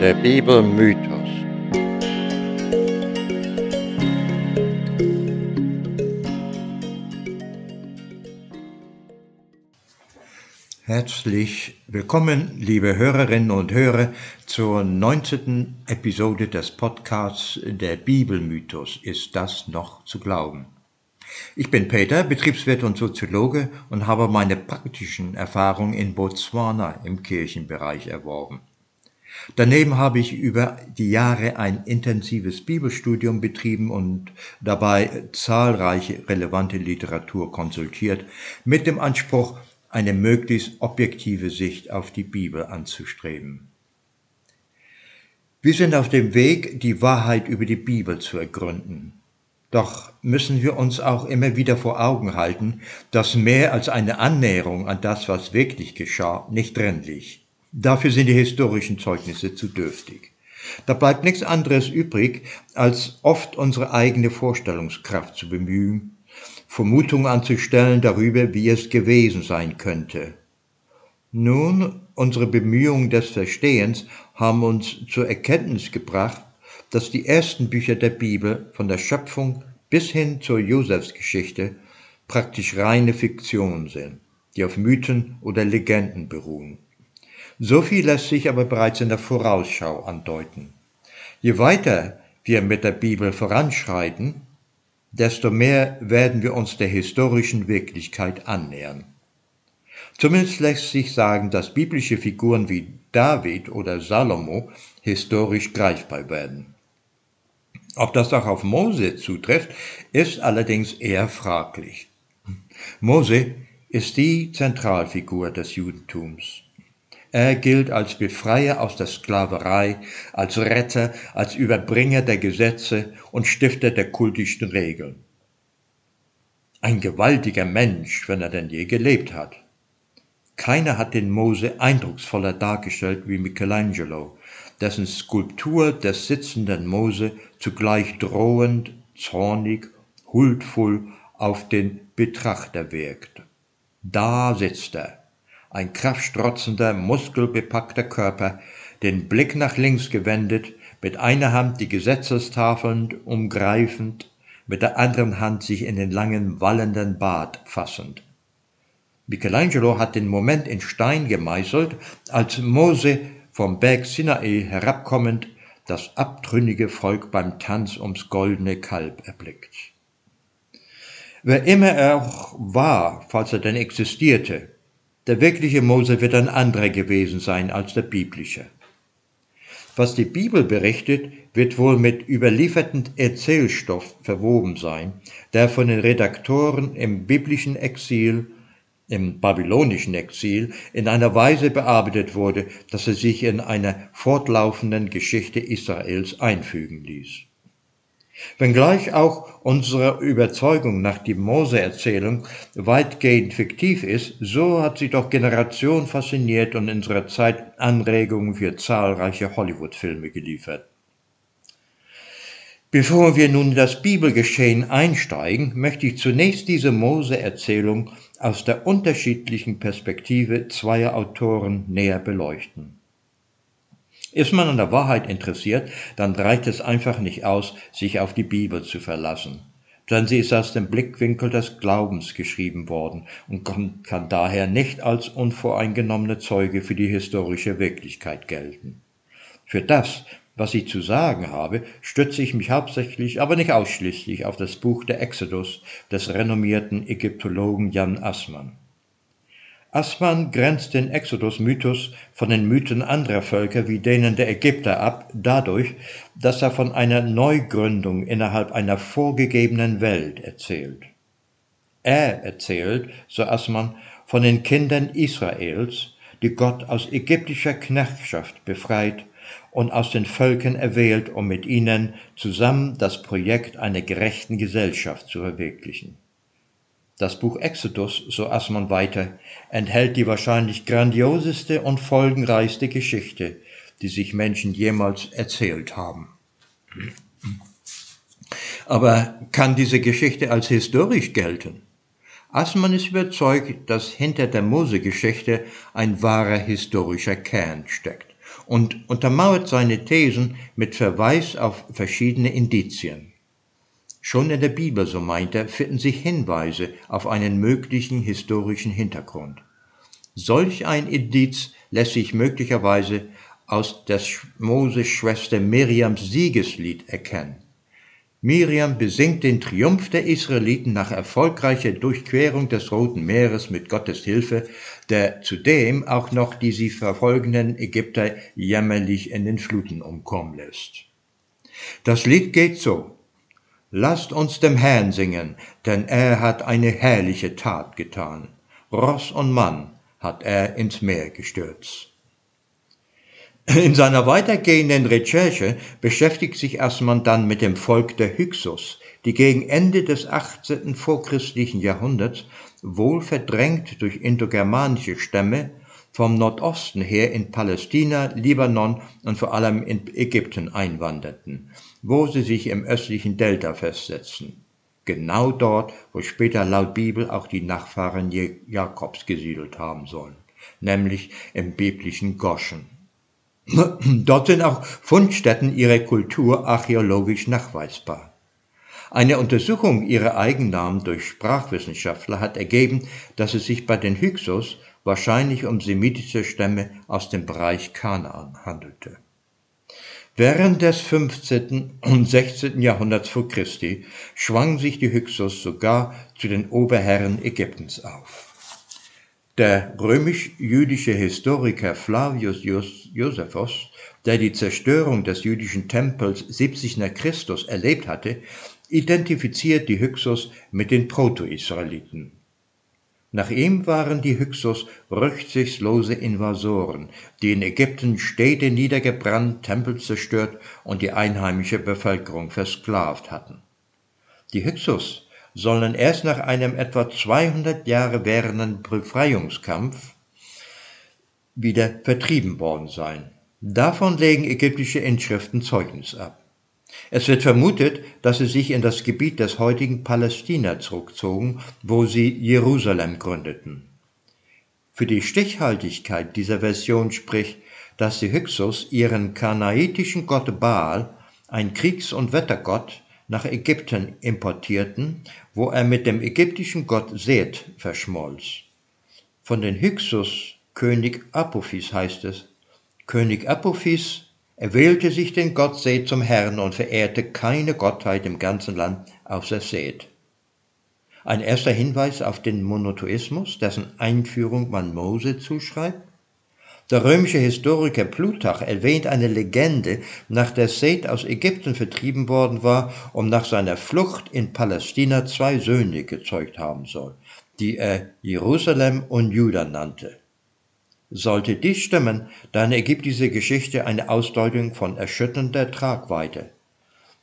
Der Bibelmythos. Herzlich willkommen, liebe Hörerinnen und Hörer, zur 19. Episode des Podcasts Der Bibelmythos. Ist das noch zu glauben? Ich bin Peter, Betriebswirt und Soziologe und habe meine praktischen Erfahrungen in Botswana im Kirchenbereich erworben. Daneben habe ich über die Jahre ein intensives Bibelstudium betrieben und dabei zahlreiche relevante Literatur konsultiert, mit dem Anspruch, eine möglichst objektive Sicht auf die Bibel anzustreben. Wir sind auf dem Weg, die Wahrheit über die Bibel zu ergründen. Doch müssen wir uns auch immer wieder vor Augen halten, dass mehr als eine Annäherung an das, was wirklich geschah, nicht drin liegt. Dafür sind die historischen Zeugnisse zu dürftig. Da bleibt nichts anderes übrig, als oft unsere eigene Vorstellungskraft zu bemühen, Vermutungen anzustellen darüber, wie es gewesen sein könnte. Nun, unsere Bemühungen des Verstehens haben uns zur Erkenntnis gebracht, dass die ersten Bücher der Bibel von der Schöpfung bis hin zur Josefsgeschichte praktisch reine Fiktion sind, die auf Mythen oder Legenden beruhen. So viel lässt sich aber bereits in der Vorausschau andeuten. Je weiter wir mit der Bibel voranschreiten, desto mehr werden wir uns der historischen Wirklichkeit annähern. Zumindest lässt sich sagen, dass biblische Figuren wie David oder Salomo historisch greifbar werden. Ob das auch auf Mose zutrifft, ist allerdings eher fraglich. Mose ist die Zentralfigur des Judentums. Er gilt als Befreier aus der Sklaverei, als Retter, als Überbringer der Gesetze und Stifter der kultischen Regeln. Ein gewaltiger Mensch, wenn er denn je gelebt hat. Keiner hat den Mose eindrucksvoller dargestellt wie Michelangelo, dessen Skulptur des sitzenden Mose zugleich drohend, zornig, huldvoll auf den Betrachter wirkt. Da sitzt er, ein kraftstrotzender, muskelbepackter Körper, den Blick nach links gewendet, mit einer Hand die Gesetzestafeln umgreifend, mit der anderen Hand sich in den langen, wallenden Bart fassend. Michelangelo hat den Moment in Stein gemeißelt, als Mose vom Berg Sinai herabkommend das abtrünnige Volk beim Tanz ums goldene Kalb erblickt. Wer immer er auch war, falls er denn existierte, der wirkliche Mose wird ein anderer gewesen sein als der biblische. Was die Bibel berichtet, wird wohl mit überliefertem Erzählstoff verwoben sein, der von den Redaktoren im biblischen Exil, im babylonischen Exil, in einer Weise bearbeitet wurde, dass er sich in einer fortlaufenden Geschichte Israels einfügen ließ. Wenngleich auch unsere Überzeugung nach die Mose-Erzählung weitgehend fiktiv ist, so hat sie doch Generationen fasziniert und unserer Zeit Anregungen für zahlreiche Hollywood-Filme geliefert. Bevor wir nun in das Bibelgeschehen einsteigen, möchte ich zunächst diese Mose-Erzählung aus der unterschiedlichen Perspektive zweier Autoren näher beleuchten. Ist man an der Wahrheit interessiert, dann reicht es einfach nicht aus, sich auf die Bibel zu verlassen. Denn sie ist aus dem Blickwinkel des Glaubens geschrieben worden und kann, daher nicht als unvoreingenommener Zeuge für die historische Wirklichkeit gelten. Für das, was ich zu sagen habe, stütze ich mich hauptsächlich, aber nicht ausschließlich auf das Buch der Exodus des renommierten Ägyptologen Jan Assmann. Assmann grenzt den Exodus-Mythos von den Mythen anderer Völker wie denen der Ägypter ab, dadurch, dass er von einer Neugründung innerhalb einer vorgegebenen Welt erzählt. Er erzählt, so Assmann, von den Kindern Israels, die Gott aus ägyptischer Knechtschaft befreit und aus den Völkern erwählt, um mit ihnen zusammen das Projekt einer gerechten Gesellschaft zu verwirklichen. Das Buch Exodus, so Assmann weiter, enthält die wahrscheinlich grandioseste und folgenreichste Geschichte, die sich Menschen jemals erzählt haben. Aber kann diese Geschichte als historisch gelten? Assmann ist überzeugt, dass hinter der Mose-Geschichte ein wahrer historischer Kern steckt. und untermauert seine Thesen mit Verweis auf verschiedene Indizien. Schon in der Bibel, so meint er, finden sich Hinweise auf einen möglichen historischen Hintergrund. Solch ein Indiz lässt sich möglicherweise aus der Moses-Schwester Miriams Siegeslied erkennen. Miriam besingt den Triumph der Israeliten nach erfolgreicher Durchquerung des Roten Meeres mit Gottes Hilfe, der zudem auch noch die sie verfolgenden Ägypter jämmerlich in den Fluten umkommen lässt. Das Lied geht so. Lasst uns dem Herrn singen, denn er hat eine herrliche Tat getan. Ross und Mann hat er ins Meer gestürzt. In seiner weitergehenden Recherche beschäftigt sich Assmann dann mit dem Volk der Hyksos, die gegen Ende des 18. vorchristlichen Jahrhunderts, wohl verdrängt durch indogermanische Stämme, vom Nordosten her in Palästina, Libanon und vor allem in Ägypten einwanderten, wo sie sich im östlichen Delta festsetzten. Genau dort, wo später laut Bibel auch die Nachfahren Jakobs gesiedelt haben sollen, nämlich im biblischen Goschen. Dort sind auch Fundstätten ihrer Kultur archäologisch nachweisbar. Eine Untersuchung ihrer Eigennamen durch Sprachwissenschaftler hat ergeben, dass es sich bei den Hyksos wahrscheinlich um semitische Stämme aus dem Bereich Kanaan handelte. Während des 15. und 16. Jahrhunderts vor Christi schwangen sich die Hyksos sogar zu den Oberherren Ägyptens auf. Der römisch-jüdische Historiker Flavius Josephus, der die Zerstörung des jüdischen Tempels 70 nach Christus erlebt hatte, identifiziert die Hyksos mit den Proto-Israeliten. Nach ihm waren die Hyksos rücksichtslose Invasoren, die in Ägypten Städte niedergebrannt, Tempel zerstört und die einheimische Bevölkerung versklavt hatten. Die Hyksos sollen erst nach einem etwa 200 Jahre währenden Befreiungskampf wieder vertrieben worden sein. Davon legen ägyptische Inschriften Zeugnis ab. Es wird vermutet, dass sie sich in das Gebiet des heutigen Palästina zurückzogen, wo sie Jerusalem gründeten. Für die Stichhaltigkeit dieser Version spricht, dass die Hyksos ihren kanaitischen Gott Baal, ein Kriegs- und Wettergott, nach Ägypten importierten, wo er mit dem ägyptischen Gott Seth verschmolz. Von den Hyksos König Apophis heißt es, König Apophis erwählte sich den Gott Seth zum Herrn und verehrte keine Gottheit im ganzen Land außer Seth. Ein erster Hinweis auf den Monotheismus, dessen Einführung man Mose zuschreibt? Der römische Historiker Plutarch erwähnt eine Legende, nach der Seth aus Ägypten vertrieben worden war und nach seiner Flucht in Palästina zwei Söhne gezeugt haben soll, die er Jerusalem und Juda nannte. Sollte dies stimmen, dann ergibt diese Geschichte eine Ausdeutung von erschütternder Tragweite.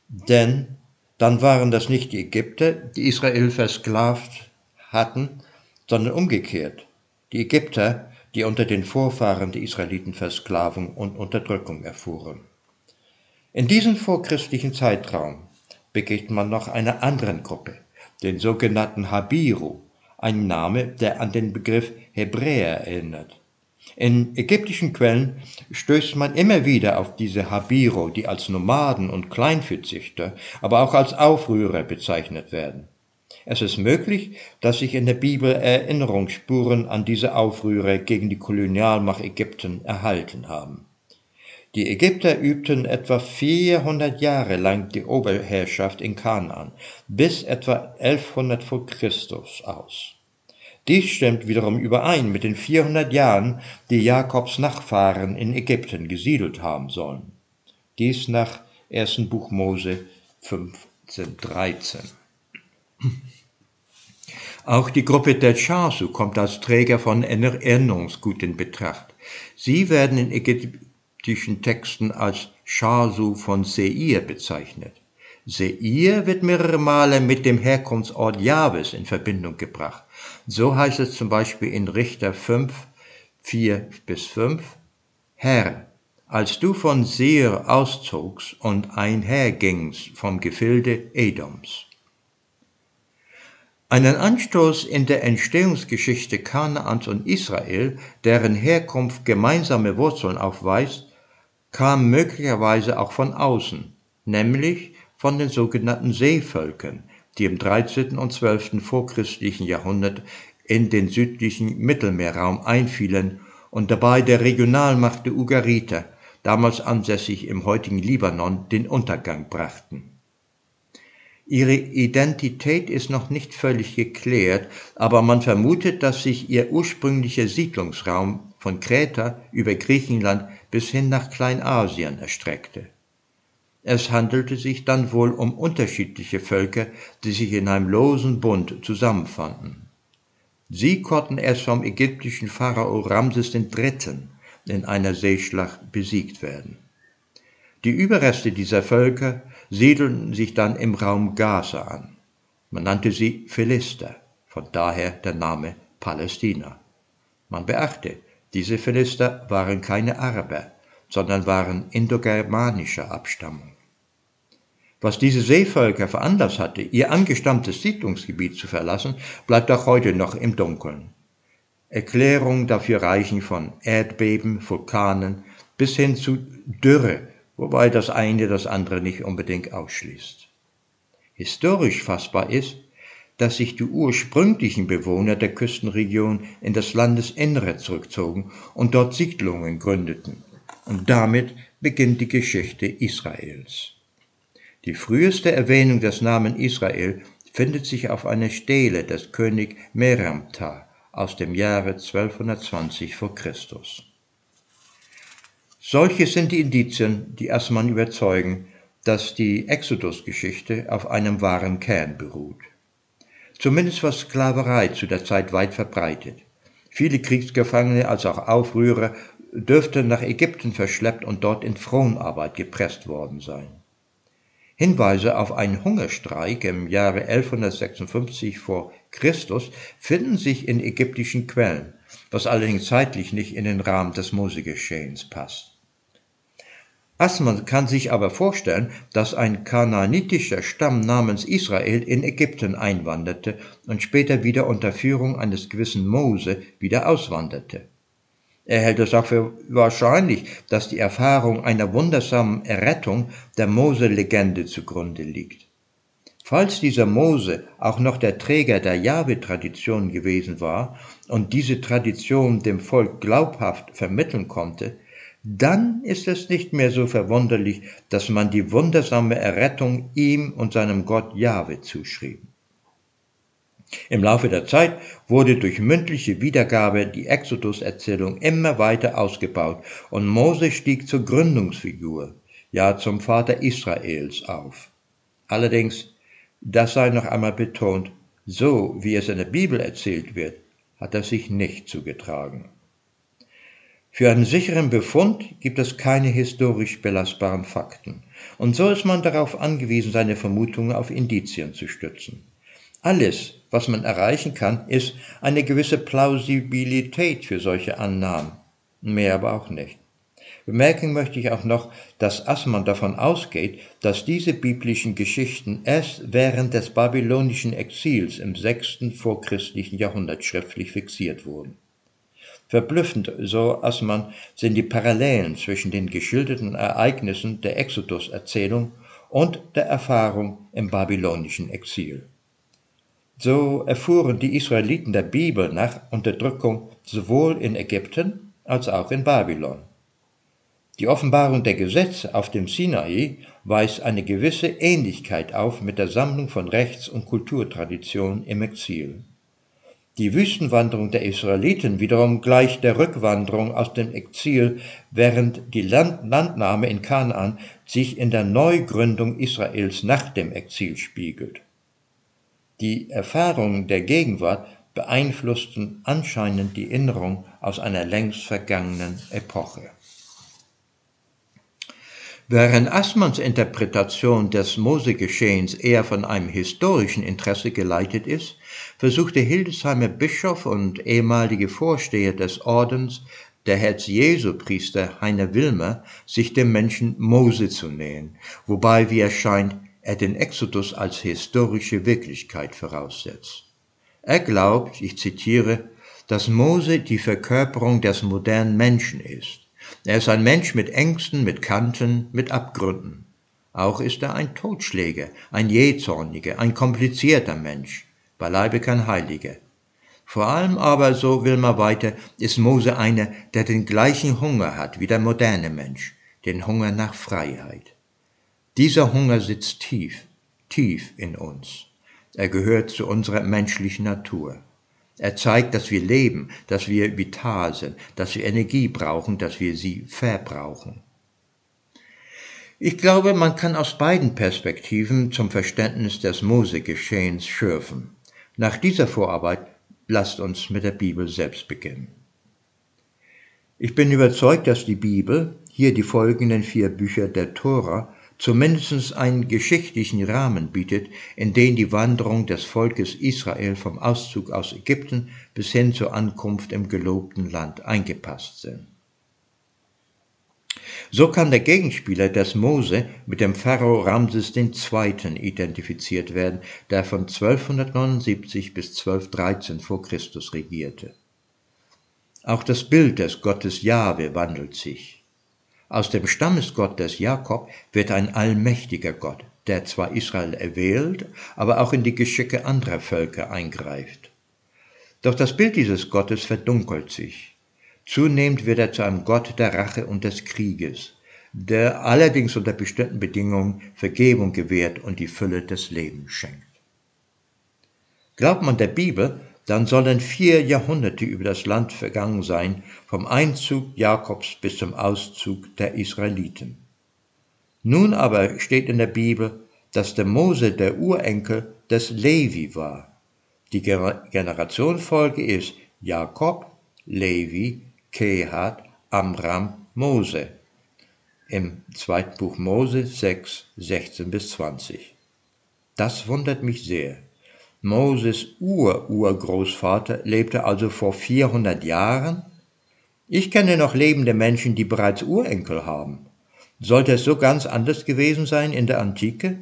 Denn dann waren das nicht die Ägypter, die Israel versklavt hatten, sondern umgekehrt. Die Ägypter, die unter den Vorfahren der Israeliten Versklavung und Unterdrückung erfuhren. In diesem vorchristlichen Zeitraum begegnet man noch einer anderen Gruppe, den sogenannten Habiru, ein Name, der an den Begriff Hebräer erinnert. In ägyptischen Quellen stößt man immer wieder auf diese Habiro, die als Nomaden und Kleinviehzüchter, aber auch als Aufrührer bezeichnet werden. Es ist möglich, dass sich in der Bibel Erinnerungsspuren an diese Aufrührer gegen die Kolonialmacht Ägypten erhalten haben. Die Ägypter übten etwa 400 Jahre lang die Oberherrschaft in Kanaan, bis etwa 1100 vor Christus aus. Dies stimmt wiederum überein mit den 400 Jahren, die Jakobs Nachfahren in Ägypten gesiedelt haben sollen. Dies nach 1. Buch Mose 15, 13. Auch die Gruppe der Chasu kommt als Träger von Erinnerungsgut in Betracht. Sie werden in ägyptischen Texten als Chasu von Seir bezeichnet. Seir wird mehrere Male mit dem Herkunftsort Jahwes in Verbindung gebracht. So heißt es zum Beispiel in Richter 5, 4 bis 5, Herr, als du von Seir auszogst und einhergingst vom Gefilde Edoms. Einen Anstoß in der Entstehungsgeschichte Kanaans und Israel, deren Herkunft gemeinsame Wurzeln aufweist, kam möglicherweise auch von außen, nämlich von den sogenannten Seevölkern, die im 13. und 12. vorchristlichen Jahrhundert in den südlichen Mittelmeerraum einfielen und dabei der Regionalmacht der Ugariter, damals ansässig im heutigen Libanon, den Untergang brachten. Ihre Identität ist noch nicht völlig geklärt, aber man vermutet, dass sich ihr ursprünglicher Siedlungsraum von Kreta über Griechenland bis hin nach Kleinasien erstreckte. Es handelte sich dann wohl um unterschiedliche Völker, die sich in einem losen Bund zusammenfanden. Sie konnten erst vom ägyptischen Pharao Ramses III. in einer Seeschlacht besiegt werden. Die Überreste dieser Völker siedelten sich dann im Raum Gaza an. Man nannte sie Philister, von daher der Name Palästina. Man beachte, diese Philister waren keine Araber, sondern waren indogermanischer Abstammung. Was diese Seevölker veranlasst hatte, ihr angestammtes Siedlungsgebiet zu verlassen, bleibt auch heute noch im Dunkeln. Erklärungen dafür reichen von Erdbeben, Vulkanen bis hin zu Dürre, wobei das eine das andere nicht unbedingt ausschließt. Historisch fassbar ist, dass sich die ursprünglichen Bewohner der Küstenregion in das Landesinnere zurückzogen und dort Siedlungen gründeten. Und damit beginnt die Geschichte Israels. Die früheste Erwähnung des Namens Israel findet sich auf einer Stele des König Meramta aus dem Jahre 1220 vor Christus. Solche sind die Indizien, die erstmal überzeugen, dass die Exodus-Geschichte auf einem wahren Kern beruht. Zumindest war Sklaverei zu der Zeit weit verbreitet. Viele Kriegsgefangene als auch Aufrührer dürften nach Ägypten verschleppt und dort in Fronarbeit gepresst worden sein. Hinweise auf einen Hungerstreik im Jahre 1156 vor Christus finden sich in ägyptischen Quellen, was allerdings zeitlich nicht in den Rahmen des Mosegeschehens passt. Assmann kann sich aber vorstellen, dass ein kanaanitischer Stamm namens Israel in Ägypten einwanderte und später wieder unter Führung eines gewissen Mose wieder auswanderte. Er hält es auch für wahrscheinlich, dass die Erfahrung einer wundersamen Errettung der Mose-Legende zugrunde liegt. Falls dieser Mose auch noch der Träger der Jahwe-Tradition gewesen war und diese Tradition dem Volk glaubhaft vermitteln konnte, dann ist es nicht mehr so verwunderlich, dass man die wundersame Errettung ihm und seinem Gott Jahwe zuschrieb. Im Laufe der Zeit wurde durch mündliche Wiedergabe die Exodus-Erzählung immer weiter ausgebaut und Mose stieg zur Gründungsfigur, ja zum Vater Israels auf. Allerdings, das sei noch einmal betont, so wie es in der Bibel erzählt wird, hat er sich nicht zugetragen. Für einen sicheren Befund gibt es keine historisch belastbaren Fakten, und so ist man darauf angewiesen, seine Vermutungen auf Indizien zu stützen. Alles, was man erreichen kann, ist eine gewisse Plausibilität für solche Annahmen, mehr aber auch nicht. Bemerken möchte ich auch noch, dass Assmann davon ausgeht, dass diese biblischen Geschichten erst während des babylonischen Exils im sechsten vorchristlichen Jahrhundert schriftlich fixiert wurden. Verblüffend, so Assmann, sind die Parallelen zwischen den geschilderten Ereignissen der Exodus-Erzählung und der Erfahrung im babylonischen Exil. So erfuhren die Israeliten der Bibel nach Unterdrückung sowohl in Ägypten als auch in Babylon. Die Offenbarung der Gesetze auf dem Sinai weist eine gewisse Ähnlichkeit auf mit der Sammlung von Rechts- und Kulturtraditionen im Exil. Die Wüstenwanderung der Israeliten wiederum gleicht der Rückwanderung aus dem Exil, während die Land Landnahme in Kanaan sich in der Neugründung Israels nach dem Exil spiegelt. Die Erfahrungen der Gegenwart beeinflussten anscheinend die Erinnerung aus einer längst vergangenen Epoche. Während Assmanns Interpretation des Mosegeschehens eher von einem historischen Interesse geleitet ist, versuchte Hildesheimer Bischof und ehemalige Vorsteher des Ordens, der Herz-Jesu-Priester Heiner Wilmer, sich dem Menschen Mose zu nähen, wobei, wie er scheint, er den Exodus als historische Wirklichkeit voraussetzt. Er glaubt, ich zitiere, dass Mose die Verkörperung des modernen Menschen ist Er ist ein Mensch mit Ängsten, mit Kanten, mit Abgründen. Auch ist er ein Totschläger, ein jähzorniger, ein komplizierter Mensch, beileibe kein Heiliger. Vor allem aber, so will man weiter, ist Mose einer, der den gleichen Hunger hat wie der moderne Mensch, den Hunger nach Freiheit. Dieser Hunger sitzt tief, tief in uns. Er gehört zu unserer menschlichen Natur. Er zeigt, dass wir leben, dass wir vital sind, dass wir Energie brauchen, dass wir sie verbrauchen. Ich glaube, man kann aus beiden Perspektiven zum Verständnis des Mose-Geschehens schürfen. Nach dieser Vorarbeit lasst uns mit der Bibel selbst beginnen. Ich bin überzeugt, dass die Bibel, hier die folgenden vier Bücher der Tora, zumindest einen geschichtlichen Rahmen bietet, in den die Wanderung des Volkes Israel vom Auszug aus Ägypten bis hin zur Ankunft im gelobten Land eingepasst sind. So kann der Gegenspieler des Mose mit dem Pharao Ramses II. identifiziert werden, der von 1279 bis 1213 vor Christus regierte. Auch das Bild des Gottes Jahwe wandelt sich. Aus dem Stammesgott des Jakob wird ein allmächtiger Gott, der zwar Israel erwählt, aber auch in die Geschicke anderer Völker eingreift. Doch das Bild dieses Gottes verdunkelt sich. Zunehmend wird er zu einem Gott der Rache und des Krieges, der allerdings unter bestimmten Bedingungen Vergebung gewährt und die Fülle des Lebens schenkt. Glaubt man der Bibel, dann sollen vier Jahrhunderte über das Land vergangen sein, vom Einzug Jakobs bis zum Auszug der Israeliten. Nun aber steht in der Bibel, dass der Mose der Urenkel des Levi war. Die Generationfolge ist Jakob, Levi, Kehat, Amram, Mose. Im zweiten Buch Mose 6, 16 bis 20. Das wundert mich sehr. Moses Ur-Urgroßvater lebte also vor 400 Jahren? Ich kenne noch lebende Menschen, die bereits Urenkel haben. Sollte es so ganz anders gewesen sein in der Antike?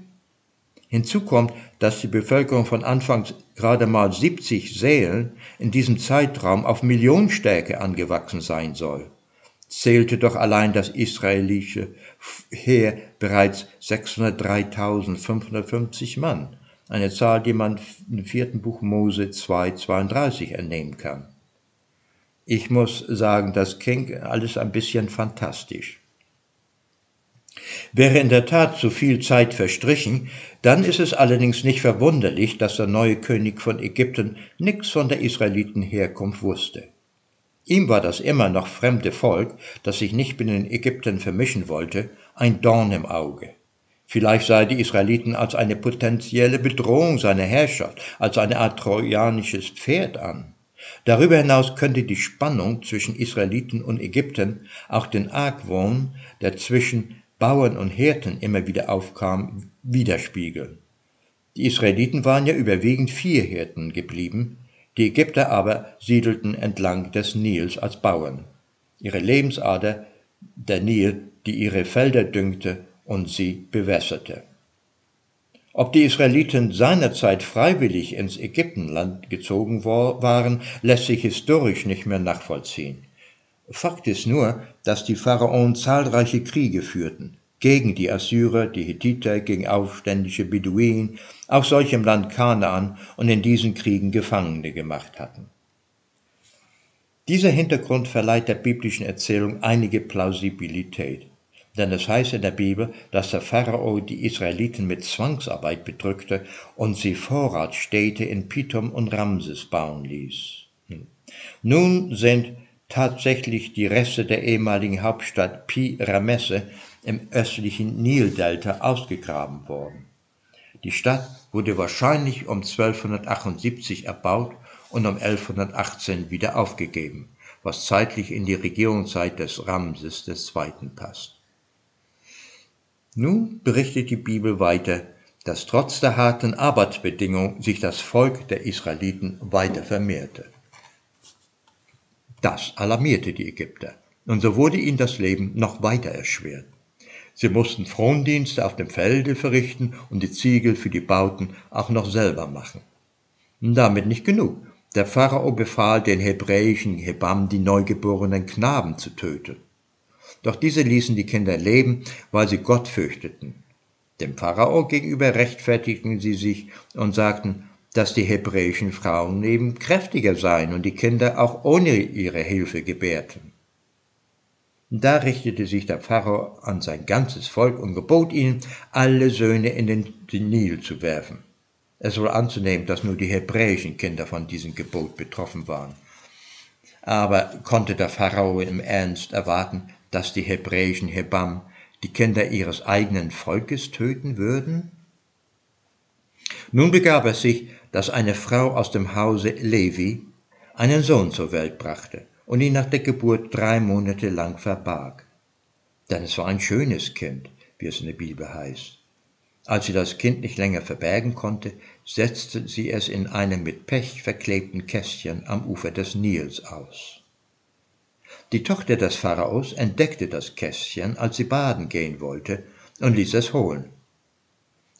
Hinzu kommt, dass die Bevölkerung von anfangs gerade mal 70 Seelen in diesem Zeitraum auf Millionenstärke angewachsen sein soll. Zählte doch allein das israelische Heer bereits 603.550 Mann, eine Zahl, die man im vierten Buch Mose 2,32 entnehmen kann. Ich muss sagen, das klingt alles ein bisschen fantastisch. Wäre in der Tat zu viel Zeit verstrichen, dann ist es allerdings nicht verwunderlich, dass der neue König von Ägypten nichts von der Israelitenherkunft wusste. Ihm war das immer noch fremde Volk, das sich nicht mit den Ägyptern vermischen wollte, ein Dorn im Auge. Vielleicht sah die Israeliten als eine potenzielle Bedrohung seiner Herrschaft, als eine Art trojanisches Pferd an. Darüber hinaus könnte die Spannung zwischen Israeliten und Ägyptern auch den Argwohn, der zwischen Bauern und Hirten immer wieder aufkam, widerspiegeln. Die Israeliten waren ja überwiegend Viehhirten geblieben, die Ägypter aber siedelten entlang des Nils als Bauern. Ihre Lebensader, der Nil, die ihre Felder düngte und sie bewässerte. Ob die Israeliten seinerzeit freiwillig ins Ägyptenland gezogen waren, lässt sich historisch nicht mehr nachvollziehen. Fakt ist nur, dass die Pharaonen zahlreiche Kriege führten, gegen die Assyrer, die Hethiter, gegen aufständische Beduinen, auch solche im Land Kanaan und in diesen Kriegen Gefangene gemacht hatten. Dieser Hintergrund verleiht der biblischen Erzählung einige Plausibilität. Denn es heißt in der Bibel, dass der Pharao die Israeliten mit Zwangsarbeit bedrückte und sie Vorratsstädte in Pithom und Ramses bauen ließ. Hm. Nun sind tatsächlich die Reste der ehemaligen Hauptstadt Pi Ramesse im östlichen Nildelta ausgegraben worden. Die Stadt wurde wahrscheinlich um 1278 erbaut und um 1118 wieder aufgegeben, was zeitlich in die Regierungszeit des Ramses II. passt. Nun berichtet die Bibel weiter, dass trotz der harten Arbeitsbedingungen sich das Volk der Israeliten weiter vermehrte. Das alarmierte die Ägypter, und so wurde ihnen das Leben noch weiter erschwert. Sie mussten Frondienste auf dem Felde verrichten und die Ziegel für die Bauten auch noch selber machen. Damit nicht genug. Der Pharao befahl den hebräischen Hebammen, die neugeborenen Knaben zu töten. Doch diese ließen die Kinder leben, weil sie Gott fürchteten. Dem Pharao gegenüber rechtfertigten sie sich und sagten, dass die hebräischen Frauen eben kräftiger seien und die Kinder auch ohne ihre Hilfe gebärten. Da richtete sich der Pharao an sein ganzes Volk und gebot ihnen, alle Söhne in den Nil zu werfen. Es wohl anzunehmen, dass nur die hebräischen Kinder von diesem Gebot betroffen waren. Aber konnte der Pharao im Ernst erwarten, dass die hebräischen Hebam die Kinder ihres eigenen Volkes töten würden? Nun begab es sich, dass eine Frau aus dem Hause Levi einen Sohn zur Welt brachte und ihn nach der Geburt drei Monate lang verbarg. Denn es war ein schönes Kind, wie es in der Bibel heißt. Als sie das Kind nicht länger verbergen konnte, setzte sie es in einem mit Pech verklebten Kästchen am Ufer des Nils aus. Die Tochter des Pharaos entdeckte das Kästchen, als sie baden gehen wollte, und ließ es holen.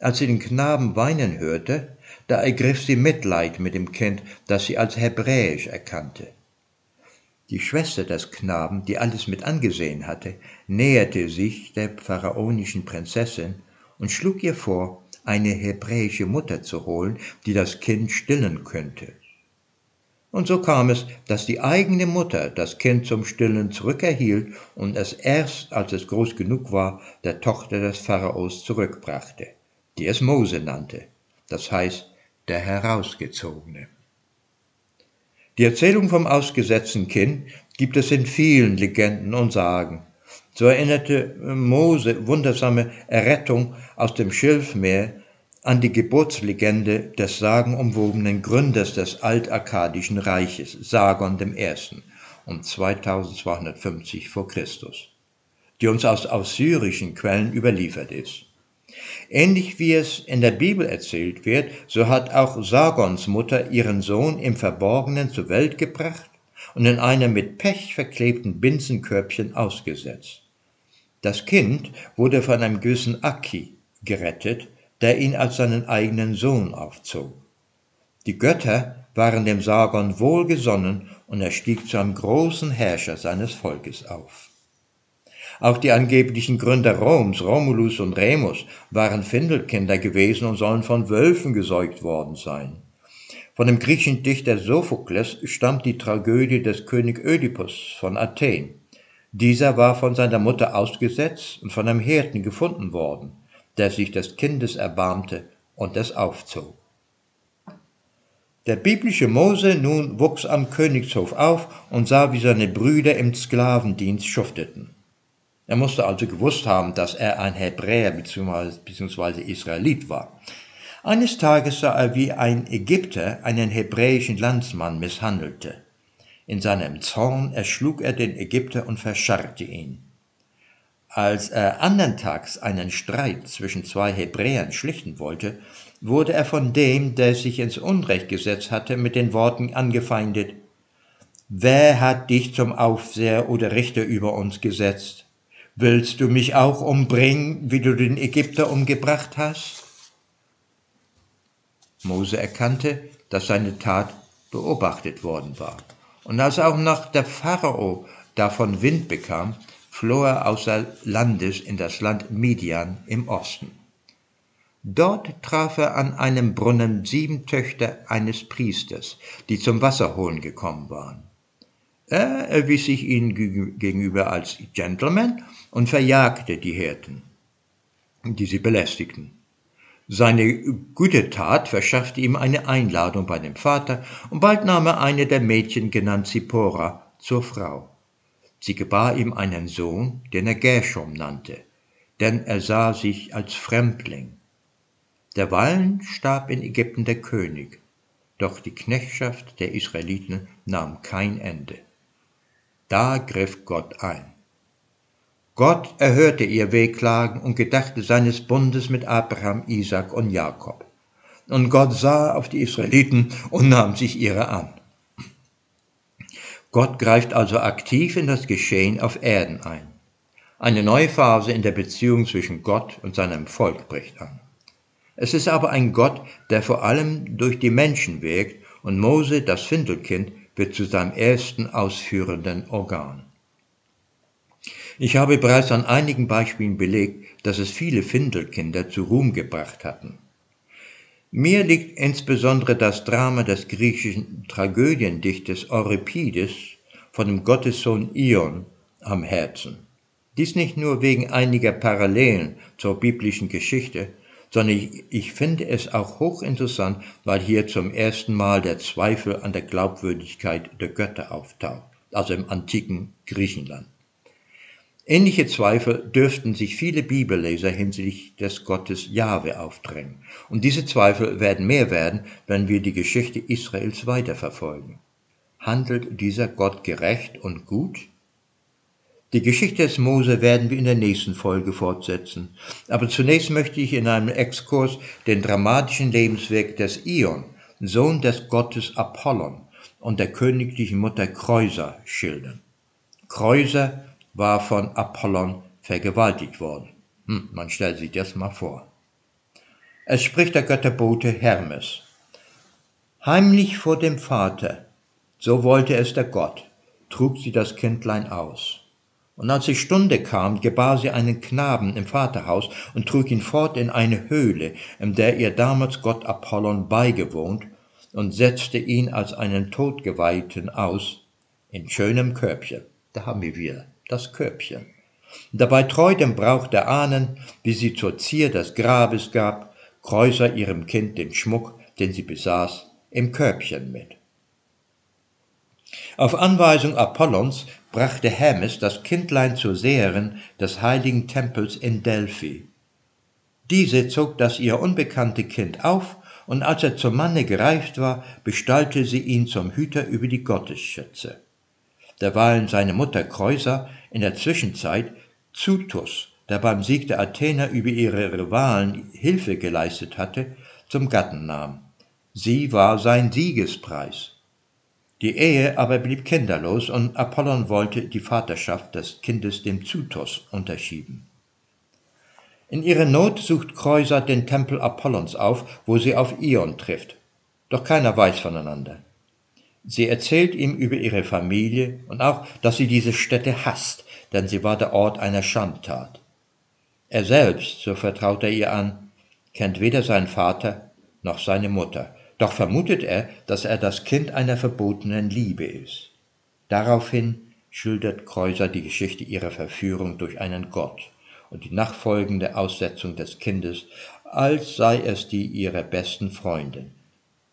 Als sie den Knaben weinen hörte, da ergriff sie Mitleid mit dem Kind, das sie als hebräisch erkannte. Die Schwester des Knaben, die alles mit angesehen hatte, näherte sich der pharaonischen Prinzessin und schlug ihr vor, eine hebräische Mutter zu holen, die das Kind stillen könnte. Und so kam es, dass die eigene Mutter das Kind zum Stillen zurückerhielt und es erst, als es groß genug war, der Tochter des Pharaos zurückbrachte, die es Mose nannte, das heißt der Herausgezogene. Die Erzählung vom ausgesetzten Kind gibt es in vielen Legenden und Sagen. So erinnerte Mose wundersame Errettung aus dem Schilfmeer an die Geburtslegende des sagenumwobenen Gründers des altarkadischen Reiches, Sargon I. um 2250 vor Christus, die uns aus assyrischen Quellen überliefert ist. Ähnlich wie es in der Bibel erzählt wird, so hat auch Sargons Mutter ihren Sohn im Verborgenen zur Welt gebracht und in einem mit Pech verklebten Binsenkörbchen ausgesetzt. Das Kind wurde von einem gewissen Aki gerettet, der ihn als seinen eigenen Sohn aufzog. Die Götter waren dem Sargon wohlgesonnen und er stieg zu einem großen Herrscher seines Volkes auf. Auch die angeblichen Gründer Roms, Romulus und Remus, waren Findelkinder gewesen und sollen von Wölfen gesäugt worden sein. Von dem griechischen Dichter Sophokles stammt die Tragödie des König Ödipus von Athen. Dieser war von seiner Mutter ausgesetzt und von einem Hirten gefunden worden, der sich des Kindes erbarmte und es aufzog. Der biblische Mose nun wuchs am Königshof auf und sah, wie seine Brüder im Sklavendienst schufteten. Er musste also gewusst haben, dass er ein Hebräer bzw. Israelit war. Eines Tages sah er, wie ein Ägypter einen hebräischen Landsmann misshandelte. In seinem Zorn erschlug er den Ägypter und verscharrte ihn. Als er andern Tags einen Streit zwischen zwei Hebräern schlichten wollte, wurde er von dem, der sich ins Unrecht gesetzt hatte, mit den Worten angefeindet Wer hat dich zum Aufseher oder Richter über uns gesetzt? Willst du mich auch umbringen, wie du den Ägypter umgebracht hast? Mose erkannte, dass seine Tat beobachtet worden war. Und als auch noch der Pharao davon Wind bekam, floh er außer Landes in das Land Midian im Osten. Dort traf er an einem Brunnen sieben Töchter eines Priesters, die zum Wasserholen gekommen waren. Er erwies sich ihnen gegenüber als Gentleman und verjagte die Hirten, die sie belästigten. Seine gute Tat verschaffte ihm eine Einladung bei dem Vater, und bald nahm er eine der Mädchen, genannt Zippora, zur Frau. Sie gebar ihm einen Sohn, den er Gershom nannte, denn er sah sich als Fremdling. Derweilen starb in Ägypten der König, doch die Knechtschaft der Israeliten nahm kein Ende. Da griff Gott ein. Gott erhörte ihr Wehklagen und gedachte seines Bundes mit Abraham, Isaac und Jakob. Und Gott sah auf die Israeliten und nahm sich ihrer an. Gott greift also aktiv in das Geschehen auf Erden ein. Eine neue Phase in der Beziehung zwischen Gott und seinem Volk bricht an. Es ist aber ein Gott, der vor allem durch die Menschen wirkt und Mose, das Findelkind, wird zu seinem ersten ausführenden Organ. Ich habe bereits an einigen Beispielen belegt, dass es viele Findelkinder zu Ruhm gebracht hatten. Mir liegt insbesondere das Drama des griechischen Tragödiendichters Euripides von dem Gottessohn Ion am Herzen. Dies nicht nur wegen einiger Parallelen zur biblischen Geschichte, sondern ich, ich, finde es auch hochinteressant, weil hier zum ersten Mal der Zweifel an der Glaubwürdigkeit der Götter auftaucht, also im antiken Griechenland. Ähnliche Zweifel dürften sich viele Bibelleser hinsichtlich des Gottes Jahwe aufdrängen. Und diese Zweifel werden mehr werden, wenn wir die Geschichte Israels weiterverfolgen. Handelt dieser Gott gerecht und gut? Die Geschichte des Mose werden wir in der nächsten Folge fortsetzen. Aber zunächst möchte ich in einem Exkurs den dramatischen Lebensweg des Ion, Sohn des Gottes Apollon und der königlichen Mutter Kreusa schildern. Kreusa war von Apollon vergewaltigt worden. Hm, man stellt sich das mal vor. Es spricht der Götterbote Hermes. Heimlich vor dem Vater, so wollte es der Gott, trug sie das Kindlein aus. Und als die Stunde kam, gebar sie einen Knaben im Vaterhaus und trug ihn fort in eine Höhle, in der ihr damals Gott Apollon beigewohnt, und setzte ihn als einen Todgeweihten aus, in schönem Körbchen. Da haben wir wieder das Körbchen. Dabei treu dem Brauch der Ahnen, wie sie zur Zier des Grabes gab, Kreuser ihrem Kind den Schmuck, den sie besaß, im Körbchen mit. Auf Anweisung Apollons brachte Hermes das Kindlein zur Seherin des heiligen Tempels in Delphi. Diese zog das ihr unbekannte Kind auf, und als er zum Manne gereift war, bestallte sie ihn zum Hüter über die Gottesschätze derweilen seine Mutter Kreusa in der Zwischenzeit Zutus, der beim Sieg der Athener über ihre Rivalen Hilfe geleistet hatte, zum Gatten nahm. Sie war sein Siegespreis. Die Ehe aber blieb kinderlos und Apollon wollte die Vaterschaft des Kindes dem Zutos unterschieben. In ihrer Not sucht Kreusa den Tempel Apollons auf, wo sie auf Ion trifft. Doch keiner weiß voneinander. Sie erzählt ihm über ihre Familie und auch, dass sie diese Stätte hasst, denn sie war der Ort einer Schandtat. Er selbst, so vertraut er ihr an, kennt weder seinen Vater noch seine Mutter, doch vermutet er, dass er das Kind einer verbotenen Liebe ist. Daraufhin schildert Kreuser die Geschichte ihrer Verführung durch einen Gott und die nachfolgende Aussetzung des Kindes, als sei es die ihrer besten Freundin,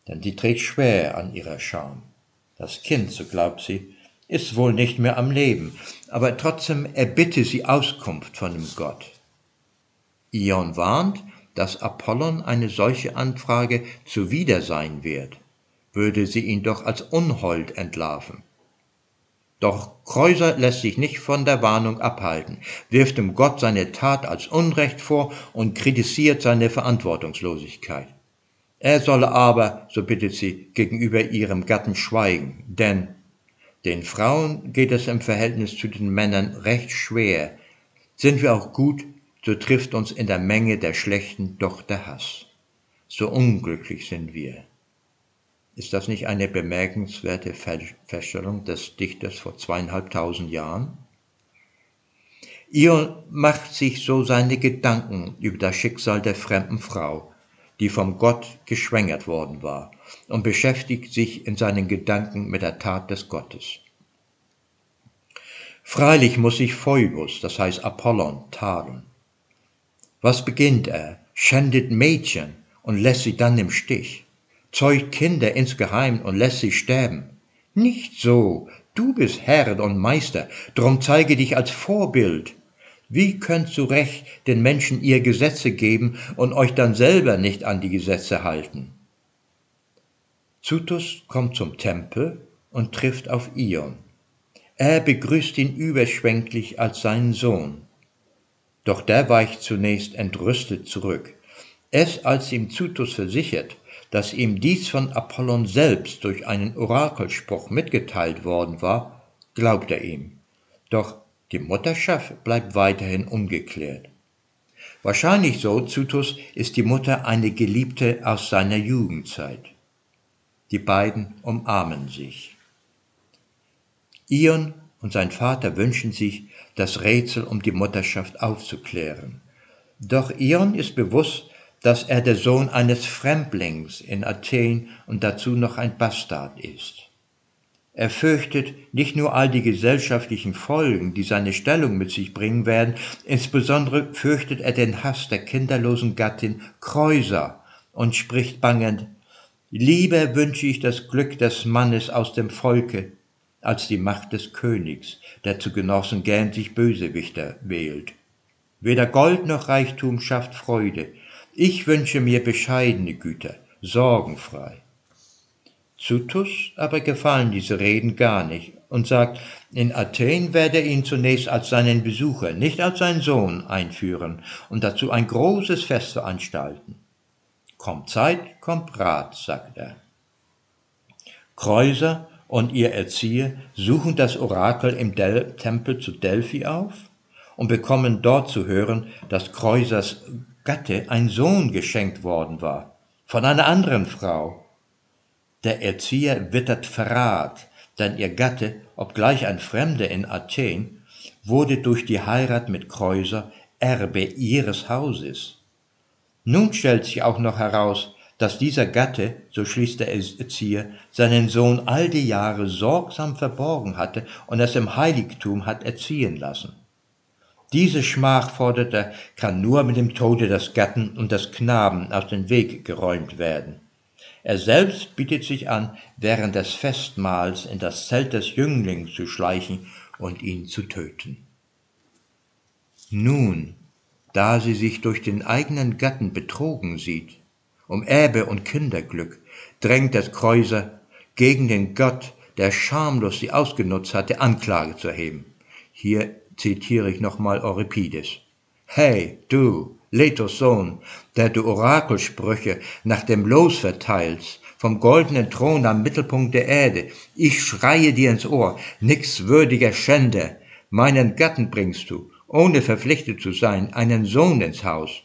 denn sie trägt schwer an ihrer Scham. Das Kind, so glaubt sie, ist wohl nicht mehr am Leben, aber trotzdem erbitte sie Auskunft von dem Gott. Ion warnt, dass Apollon eine solche Anfrage zuwider sein wird, würde sie ihn doch als Unhold entlarven. Doch Kreuser lässt sich nicht von der Warnung abhalten, wirft dem Gott seine Tat als Unrecht vor und kritisiert seine Verantwortungslosigkeit. Er solle aber, so bittet sie, gegenüber ihrem Gatten schweigen, denn den Frauen geht es im Verhältnis zu den Männern recht schwer. Sind wir auch gut, so trifft uns in der Menge der Schlechten doch der Hass. So unglücklich sind wir. Ist das nicht eine bemerkenswerte Feststellung des Dichters vor zweieinhalbtausend Jahren? Ihr macht sich so seine Gedanken über das Schicksal der fremden Frau, die vom Gott geschwängert worden war, und beschäftigt sich in seinen Gedanken mit der Tat des Gottes. Freilich muss sich Phoebus, das heißt Apollon, tadeln. Was beginnt er? Schändet Mädchen und lässt sie dann im Stich, zeugt Kinder insgeheim und lässt sie sterben. Nicht so, du bist Herr und Meister, drum zeige dich als Vorbild, wie könnt zu Recht den Menschen ihr Gesetze geben und euch dann selber nicht an die Gesetze halten? Zutus kommt zum Tempel und trifft auf Ion. Er begrüßt ihn überschwänglich als seinen Sohn. Doch der weicht zunächst entrüstet zurück. Erst als ihm Zutus versichert, dass ihm dies von Apollon selbst durch einen Orakelspruch mitgeteilt worden war, glaubt er ihm. Doch die Mutterschaft bleibt weiterhin ungeklärt. Wahrscheinlich so, Zutus, ist die Mutter eine Geliebte aus seiner Jugendzeit. Die beiden umarmen sich. Ion und sein Vater wünschen sich, das Rätsel um die Mutterschaft aufzuklären. Doch Ion ist bewusst, dass er der Sohn eines Fremdlings in Athen und dazu noch ein Bastard ist. Er fürchtet nicht nur all die gesellschaftlichen Folgen, die seine Stellung mit sich bringen werden, insbesondere fürchtet er den Hass der kinderlosen Gattin Kreuser und spricht bangend, Lieber wünsche ich das Glück des Mannes aus dem Volke, als die Macht des Königs, der zu Genossen gern sich Bösewichter wählt. Weder Gold noch Reichtum schafft Freude. Ich wünsche mir bescheidene Güter, sorgenfrei. Zutus aber gefallen diese Reden gar nicht und sagt, in Athen werde er ihn zunächst als seinen Besucher, nicht als seinen Sohn einführen und dazu ein großes Fest veranstalten. Kommt Zeit, kommt Rat, sagt er. Kreuser und ihr Erzieher suchen das Orakel im Del Tempel zu Delphi auf und bekommen dort zu hören, dass Kreusers Gatte ein Sohn geschenkt worden war, von einer anderen Frau. Der Erzieher wittert Verrat, denn ihr Gatte, obgleich ein Fremder in Athen, wurde durch die Heirat mit Kreuser Erbe ihres Hauses. Nun stellt sich auch noch heraus, dass dieser Gatte, so schließt der Erzieher, seinen Sohn all die Jahre sorgsam verborgen hatte und es im Heiligtum hat erziehen lassen. Diese Schmach, fordert er, kann nur mit dem Tode des Gatten und des Knaben aus dem Weg geräumt werden. Er selbst bietet sich an, während des Festmahls in das Zelt des Jünglings zu schleichen und ihn zu töten. Nun, da sie sich durch den eigenen Gatten betrogen sieht, um Erbe und Kinderglück, drängt das Kreuser gegen den Gott, der schamlos sie ausgenutzt hatte, Anklage zu erheben. Hier zitiere ich nochmal Euripides. Hey, du, Letos Sohn, der du Orakelsprüche nach dem Los verteilst, vom goldenen Thron am Mittelpunkt der Erde, ich schreie dir ins Ohr, nix würdiger Schänder, meinen Gatten bringst du, ohne verpflichtet zu sein, einen Sohn ins Haus.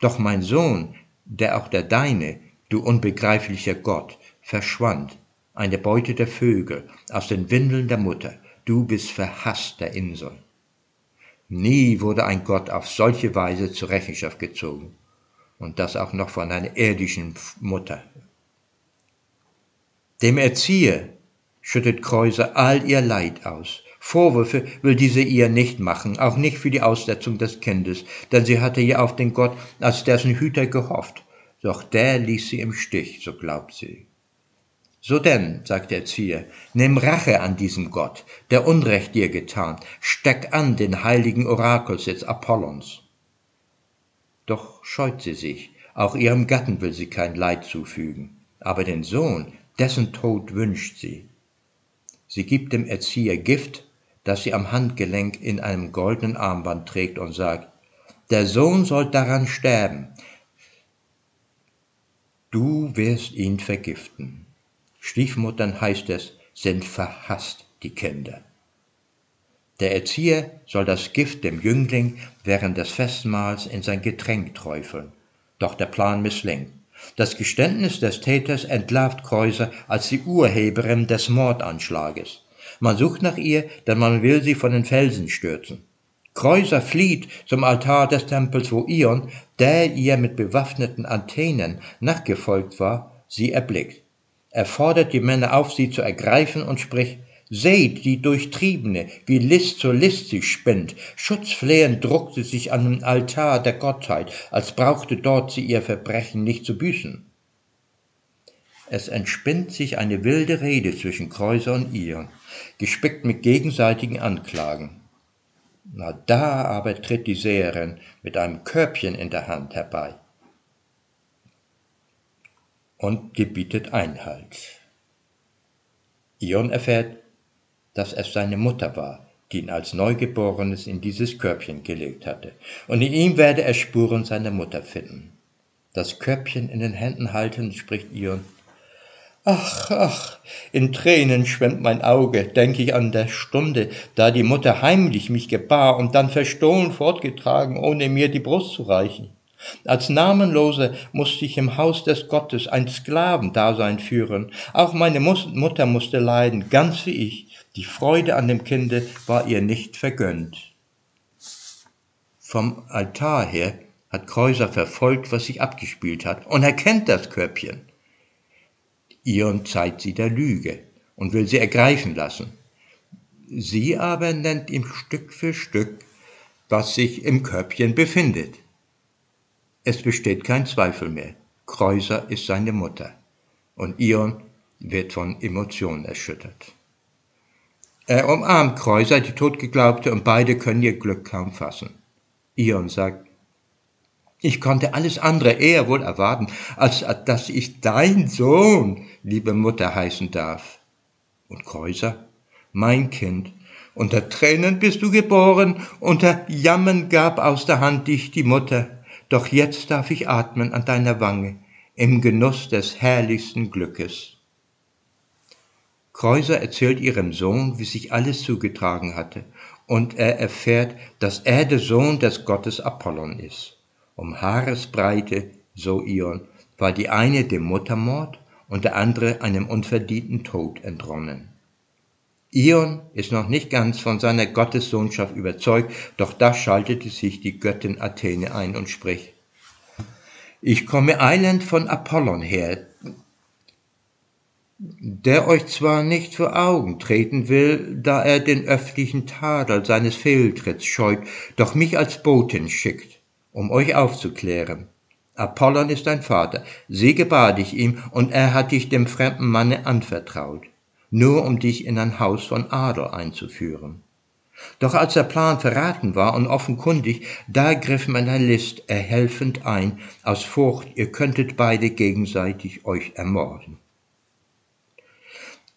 Doch mein Sohn, der auch der deine, du unbegreiflicher Gott, verschwand, eine Beute der Vögel, aus den Windeln der Mutter, du bist verhasst der Insel. Nie wurde ein Gott auf solche Weise zur Rechenschaft gezogen. Und das auch noch von einer irdischen Mutter. Dem Erzieher schüttet Kreuser all ihr Leid aus. Vorwürfe will diese ihr nicht machen, auch nicht für die Aussetzung des Kindes, denn sie hatte ja auf den Gott als dessen Hüter gehofft. Doch der ließ sie im Stich, so glaubt sie. So denn, sagt der Erzieher, nimm Rache an diesem Gott, der Unrecht dir getan, steck an den heiligen Orakelsitz Apollons. Doch scheut sie sich, auch ihrem Gatten will sie kein Leid zufügen, aber den Sohn, dessen Tod wünscht sie. Sie gibt dem Erzieher Gift, das sie am Handgelenk in einem goldenen Armband trägt und sagt, der Sohn soll daran sterben, du wirst ihn vergiften. Stiefmuttern heißt es, sind verhasst die Kinder. Der Erzieher soll das Gift dem Jüngling während des Festmahls in sein Getränk träufeln. Doch der Plan misslingt. Das Geständnis des Täters entlarvt Kreuser als die Urheberin des Mordanschlages. Man sucht nach ihr, denn man will sie von den Felsen stürzen. Kreuser flieht zum Altar des Tempels, wo Ion, der ihr mit bewaffneten Antennen nachgefolgt war, sie erblickt. Er fordert die Männer auf, sie zu ergreifen und spricht, Seht die Durchtriebene, wie List zur List sich spinnt. Schutzflehend druckt sie sich an den Altar der Gottheit, als brauchte dort sie ihr Verbrechen nicht zu büßen. Es entspinnt sich eine wilde Rede zwischen Kreuser und ihr, gespickt mit gegenseitigen Anklagen. Na da aber tritt die Seherin mit einem Körbchen in der Hand herbei und gebietet Einhalt. Ion erfährt, dass es seine Mutter war, die ihn als Neugeborenes in dieses Körbchen gelegt hatte, und in ihm werde er Spuren seiner Mutter finden. Das Körbchen in den Händen haltend spricht Ion, Ach, ach, in Tränen schwemmt mein Auge, denke ich an der Stunde, da die Mutter heimlich mich gebar und dann verstohlen fortgetragen, ohne mir die Brust zu reichen. Als Namenloser musste ich im Haus des Gottes ein Sklavendasein führen. Auch meine Mutter musste leiden, ganz wie ich. Die Freude an dem Kinde war ihr nicht vergönnt. Vom Altar her hat Kreuser verfolgt, was sich abgespielt hat, und er kennt das Körbchen. Ion zeigt sie der Lüge und will sie ergreifen lassen. Sie aber nennt ihm Stück für Stück, was sich im Körbchen befindet. Es besteht kein Zweifel mehr. Kreuser ist seine Mutter. Und Ion wird von Emotionen erschüttert. Er umarmt Kreuser, die Totgeglaubte, und beide können ihr Glück kaum fassen. Ion sagt, ich konnte alles andere eher wohl erwarten, als dass ich dein Sohn, liebe Mutter, heißen darf. Und Kreuser, mein Kind, unter Tränen bist du geboren, unter Jammern gab aus der Hand dich die Mutter, doch jetzt darf ich atmen an deiner Wange, im Genuss des herrlichsten Glückes. Kreuser erzählt ihrem Sohn, wie sich alles zugetragen hatte, und er erfährt, dass er der Sohn des Gottes Apollon ist. Um Haaresbreite, so Ion, war die eine dem Muttermord und der andere einem unverdienten Tod entronnen. Ion ist noch nicht ganz von seiner Gottessohnschaft überzeugt, doch da schaltete sich die Göttin Athene ein und spricht, ich komme eilend von Apollon her, der euch zwar nicht vor Augen treten will, da er den öffentlichen Tadel seines Fehltritts scheut, doch mich als Botin schickt, um euch aufzuklären. Apollon ist dein Vater, sie gebar dich ihm, und er hat dich dem fremden Manne anvertraut nur um dich in ein Haus von Adel einzuführen. Doch als der Plan verraten war und offenkundig, da griff man der List erhelfend ein, aus Furcht, ihr könntet beide gegenseitig euch ermorden.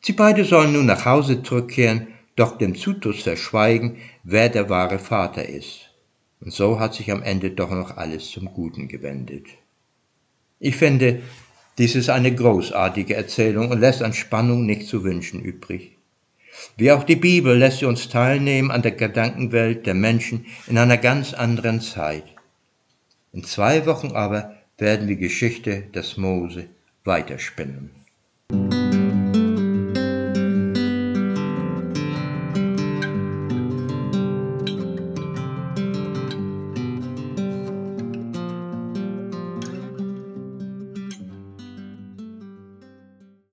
Sie beide sollen nun nach Hause zurückkehren, doch dem Zutus verschweigen, wer der wahre Vater ist. Und so hat sich am Ende doch noch alles zum Guten gewendet. Ich finde, dies ist eine großartige Erzählung und lässt an Spannung nicht zu wünschen übrig. Wie auch die Bibel lässt sie uns teilnehmen an der Gedankenwelt der Menschen in einer ganz anderen Zeit. In zwei Wochen aber werden wir Geschichte des Mose weiterspinnen.